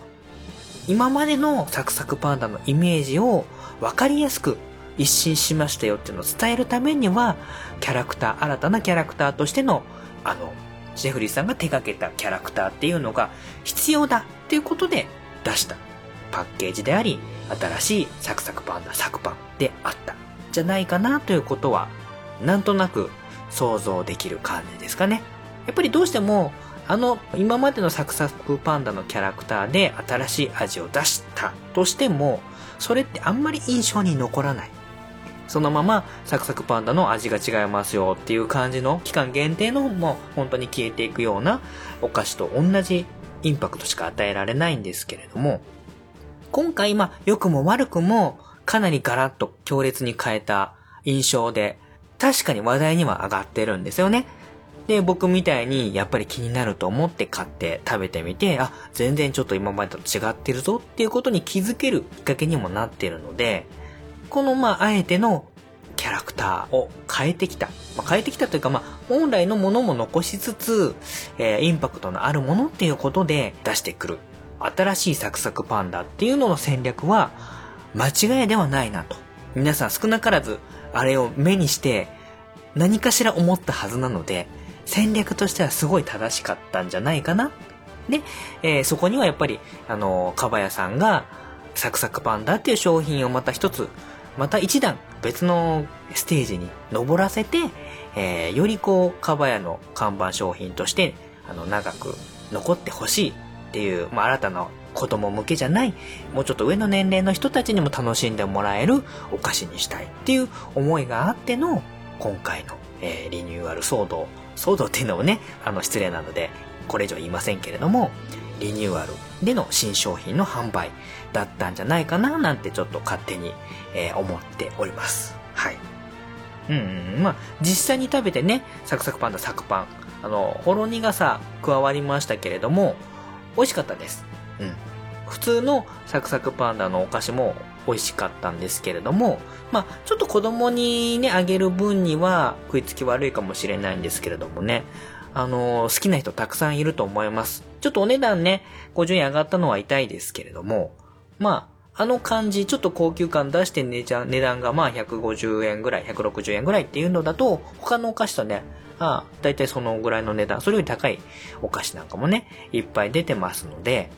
今までのサクサクパンダのイメージを分かりやすく一新しましたよっていうのを伝えるためには、キャラクター、新たなキャラクターとしての、あの、ジェフリーさんが手掛けたキャラクターっていうのが必要だっていうことで出したパッケージであり、新しいサクサクパンダ、サクパンであったじゃないかなということは、なんとなく想像できる感じですかね。やっぱりどうしても、あの、今までのサクサクパンダのキャラクターで新しい味を出したとしても、それってあんまり印象に残らない。そのままサクサクパンダの味が違いますよっていう感じの期間限定のもう本当に消えていくようなお菓子と同じインパクトしか与えられないんですけれども、今回まあ良くも悪くもかなりガラッと強烈に変えた印象で、確かに話題には上がってるんですよね。で、僕みたいにやっぱり気になると思って買って食べてみて、あ、全然ちょっと今までと違ってるぞっていうことに気づけるきっかけにもなってるので、このまあ、あえてのキャラクターを変えてきた。まあ、変えてきたというか、まあ、本来のものも残しつつ、えー、インパクトのあるものっていうことで出してくる。新しいサクサクパンダっていうのの戦略は、間違いではないなと。皆さん少なからず、あれを目にして、何かしら思ったはずなので、戦略としてはすごい正しかったんじゃないかな。で、えー、そこにはやっぱり、あのー、かばやさんが、サクサクパンダっていう商品をまた一つ、また一段別のステージに登らせて、えー、よりこう、かばやの看板商品として、あの、長く残ってほしいっていう、まあ、新たな子供向けじゃない、もうちょっと上の年齢の人たちにも楽しんでもらえるお菓子にしたいっていう思いがあっての、今回の、えー、リニューアル騒動。騒動っていうのもね、あの、失礼なので、これ以上言いませんけれども、リニューアルでの新商品の販売だったんじゃないかななんてちょっと勝手に、えー、思っております。はい。うん、まあ、実際に食べてね、サクサクパンダサクパン、あの、ほろ苦さ加わりましたけれども、美味しかったです。うん。普通のサクサクパンダのお菓子も美味しかったんですけれども、まあ、ちょっと子供にね、あげる分には食いつき悪いかもしれないんですけれどもね、あの、好きな人たくさんいると思います。ちょっとお値段ね、50円上がったのは痛いですけれども、まあ、あの感じ、ちょっと高級感出して値段がまあ150円ぐらい、160円ぐらいっていうのだと、他のお菓子とね、ああ、だいたいそのぐらいの値段、それより高いお菓子なんかもね、いっぱい出てますので、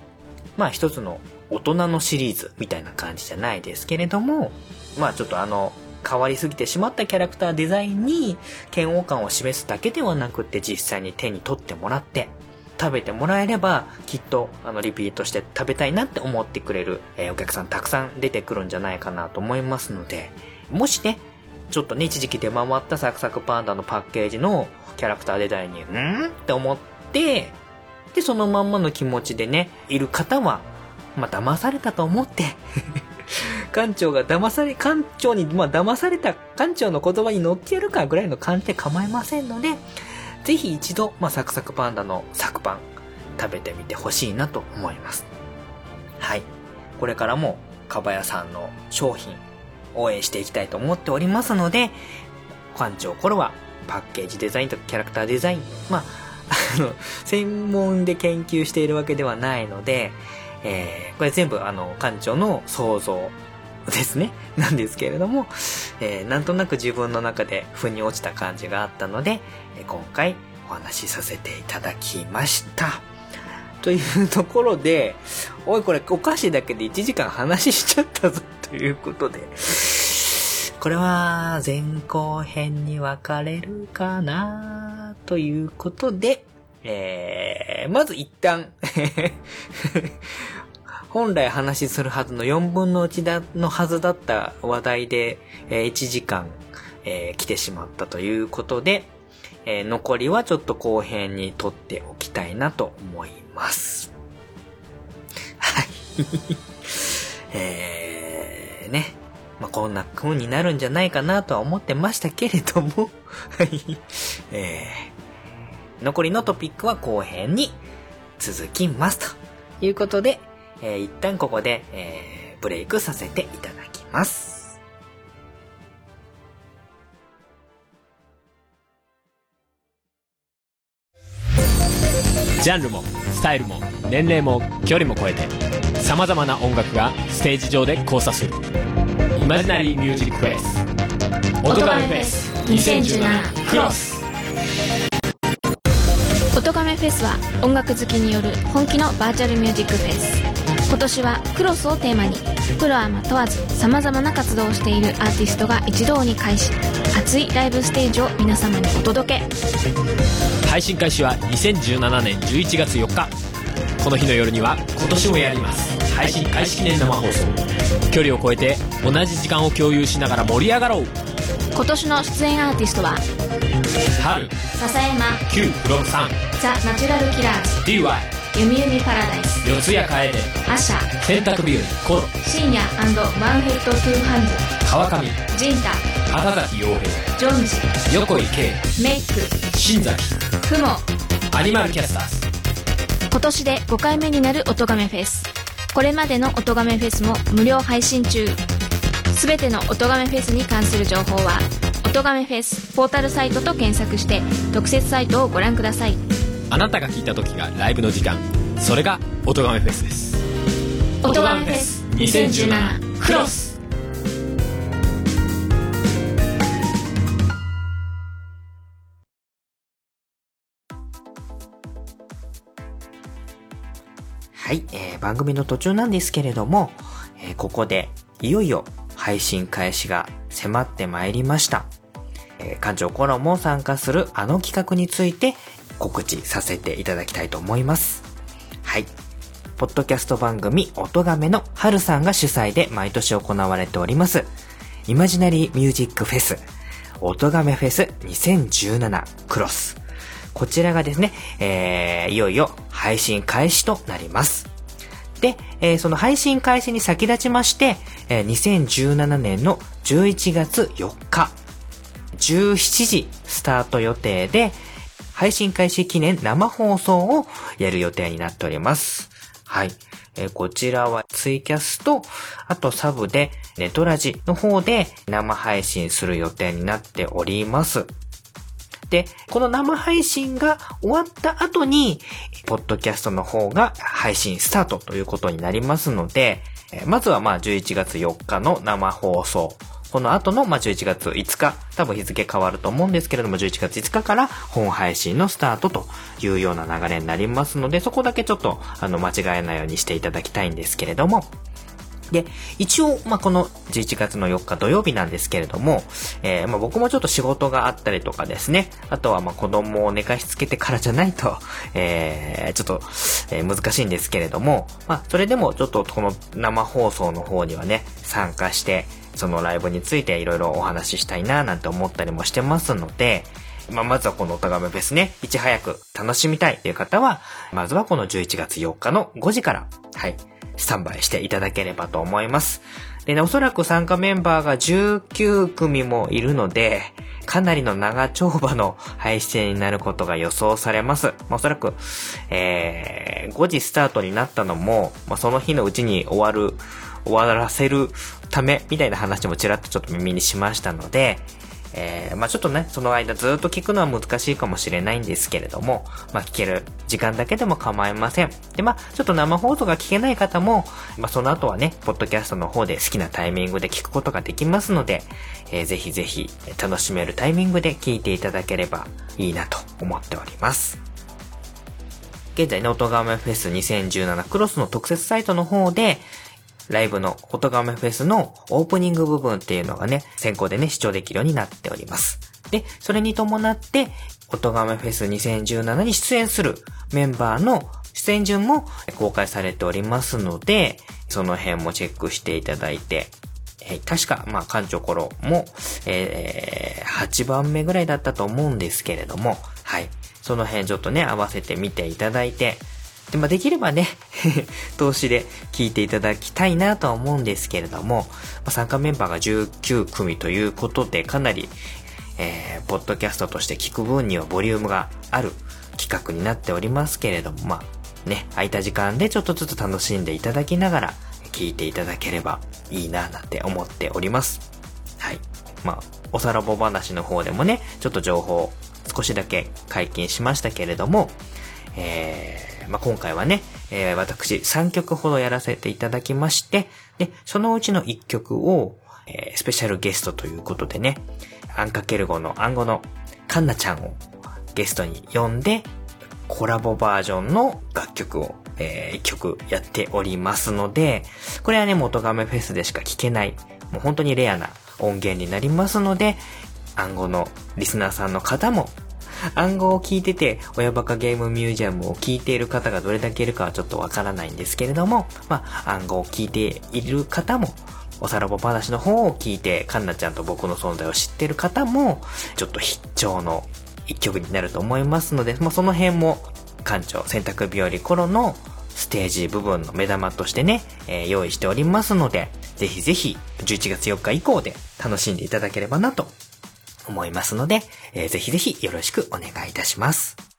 まあ一つの大人のシリーズみたいな感じじゃないですけれども、まあちょっとあの、変わりすぎてしまったキャラクターデザインに嫌悪感を示すだけではなくって実際に手に取ってもらって、食べてもらえれば、きっと、あの、リピートして食べたいなって思ってくれる、えー、お客さんたくさん出てくるんじゃないかなと思いますので、もしね、ちょっとね、一時期出回ったサクサクパンダのパッケージのキャラクターデザインに、ん？って思って、で、そのまんまの気持ちでね、いる方は、まあ、騙されたと思って 館長が騙され、館長に、まあ、騙された館長の言葉に乗ってやるかぐらいの感じで構いませんので、ぜひ一度、まあ、サクサクパンダのサクパン食べてみてほしいなと思います。はい。これからも、かばやさんの商品、応援していきたいと思っておりますので、館長頃は、パッケージデザインとかキャラクターデザイン、まあ、あの、専門で研究しているわけではないので、えー、これ全部あの、館長の想像ですね。なんですけれども、えー、なんとなく自分の中で腑に落ちた感じがあったので、今回お話しさせていただきました。というところで、おいこれお菓子だけで1時間話しちゃったぞということで、これは前後編に分かれるかな？ということで、えー、まず一旦 本来話するはずの4分の1だのはずだった話題で、えー、1時間、えー、来てしまったということで、えー、残りはちょっと後編に撮っておきたいなと思います。はい。えー、ね。まあ、こんな風になるんじゃないかなとは思ってましたけれども、はい。えー、残りのトピックは後編に続きますということで、えー、一旦ここで、えー、ブレイクさせていただきます。ジャンルもスタイルも年齢も距離も超えてさまざまな音楽がステージ上で交差する。イマジナリーミュージックフェス。音亀フェス2017クロス。音亀フェスは音楽好きによる本気のバーチャルミュージックフェス。今年はクロスをテーマにプロアマ問わずさまざまな活動をしているアーティストが一堂に会し熱いライブステージを皆様にお届け。配信開始は2017年11月4日。この日の夜には今年もやります。配信開始記念生放送。距離を超えて同じ時間を共有しながら盛り上がろう。今年の出演アーティストは？春。笹山。Q ブログさんザ・ナチュラルキラーズ。DY ゆみゆみパラダイス。四谷楓。アシャ。洗濯日和。コロ。深夜ワンヘッドトゥーハンズ川上。ジンタ畑崎陽平ジョンジ横井圭メイク新崎ふもアニマルキャスターズ。今年で5回目になる音亀フェス。これまでの音亀フェスも無料配信中。すべての音亀フェスに関する情報は音亀フェスポータルサイトと検索して特設サイトをご覧ください。あなたが聞いた時がライブの時間。それが音亀フェスです。音亀フェス2017クロスはい、えー、番組の途中なんですけれども、えー、ここでいよいよ配信開始が迫ってまいりました。えー、館長コロも参加するあの企画について告知させていただきたいと思います。はい。ポッドキャスト番組音亀の春さんが主催で毎年行われております。イマジナリーミュージックフェス、音亀フェス2017クロス。こちらがですね、えー、いよいよ配信開始となります。で、えー、その配信開始に先立ちまして、えー、2017年の11月4日、17時スタート予定で、配信開始記念生放送をやる予定になっております。はい。えー、こちらはツイキャスと、あとサブでネトラジの方で生配信する予定になっております。で、この生配信が終わった後に、ポッドキャストの方が配信スタートということになりますので、まずはまあ11月4日の生放送。この後の、まあ、11月5日、多分日付変わると思うんですけれども、11月5日から本配信のスタートというような流れになりますので、そこだけちょっと、あの、間違えないようにしていただきたいんですけれども、で、一応、まあ、この11月の4日土曜日なんですけれども、えー、まあ、僕もちょっと仕事があったりとかですね、あとは、ま、子供を寝かしつけてからじゃないと、えー、ちょっと、難しいんですけれども、まあ、それでもちょっとこの生放送の方にはね、参加して、そのライブについていろいろお話ししたいななんて思ったりもしてますので、まあ、まずはこのおたがめフェスね、いち早く楽しみたいという方は、まずはこの11月4日の5時から、はい、スタンバイしていただければと思います。でね、おそらく参加メンバーが19組もいるので、かなりの長丁場の配信になることが予想されます。まあ、おそらく、えー、5時スタートになったのも、まあ、その日のうちに終わる、終わらせるため、みたいな話もちらっとちょっと耳にしましたので、えー、まあちょっとね、その間ずっと聞くのは難しいかもしれないんですけれども、まあ聞ける時間だけでも構いません。で、まあちょっと生放送が聞けない方も、まあその後はね、ポッドキャストの方で好きなタイミングで聞くことができますので、えー、ぜひぜひ楽しめるタイミングで聞いていただければいいなと思っております。現在の音ガメフェス2017クロスの特設サイトの方で、ライブの音ガメフェスのオープニング部分っていうのがね、先行でね、視聴できるようになっております。で、それに伴って、おとがめフェス2017に出演するメンバーの出演順も公開されておりますので、その辺もチェックしていただいて、え、確か、まあ、館長頃も、えー、8番目ぐらいだったと思うんですけれども、はい。その辺ちょっとね、合わせてみていただいて、で、まあ、できればね、投資で聞いていただきたいなとは思うんですけれども、まあ、参加メンバーが19組ということで、かなり、えー、ポッドキャストとして聞く分にはボリュームがある企画になっておりますけれども、まあ、ね、空いた時間でちょっとずつ楽しんでいただきながら聞いていただければいいななんて思っております。はい。まあ、おさらぼ話の方でもね、ちょっと情報少しだけ解禁しましたけれども、えー、まあ、今回はね、えー、私3曲ほどやらせていただきまして、で、そのうちの1曲を、えー、スペシャルゲストということでね、アンカケル語の暗号のカンナちゃんをゲストに呼んで、コラボバージョンの楽曲を、えー、曲やっておりますので、これはね、元亀フェスでしか聴けない、もう本当にレアな音源になりますので、暗号のリスナーさんの方も、暗号を聞いてて、親バカゲームミュージアムを聞いている方がどれだけいるかはちょっとわからないんですけれども、まあ、暗号を聞いている方も、おさらぼ話の方を聞いて、カンナちゃんと僕の存在を知ってる方も、ちょっと必聴の一曲になると思いますので、まあ、その辺も、館長洗濯日和頃のステージ部分の目玉としてね、えー、用意しておりますので、ぜひぜひ11月4日以降で楽しんでいただければなと思いますので、えー、ぜひぜひよろしくお願いいたします。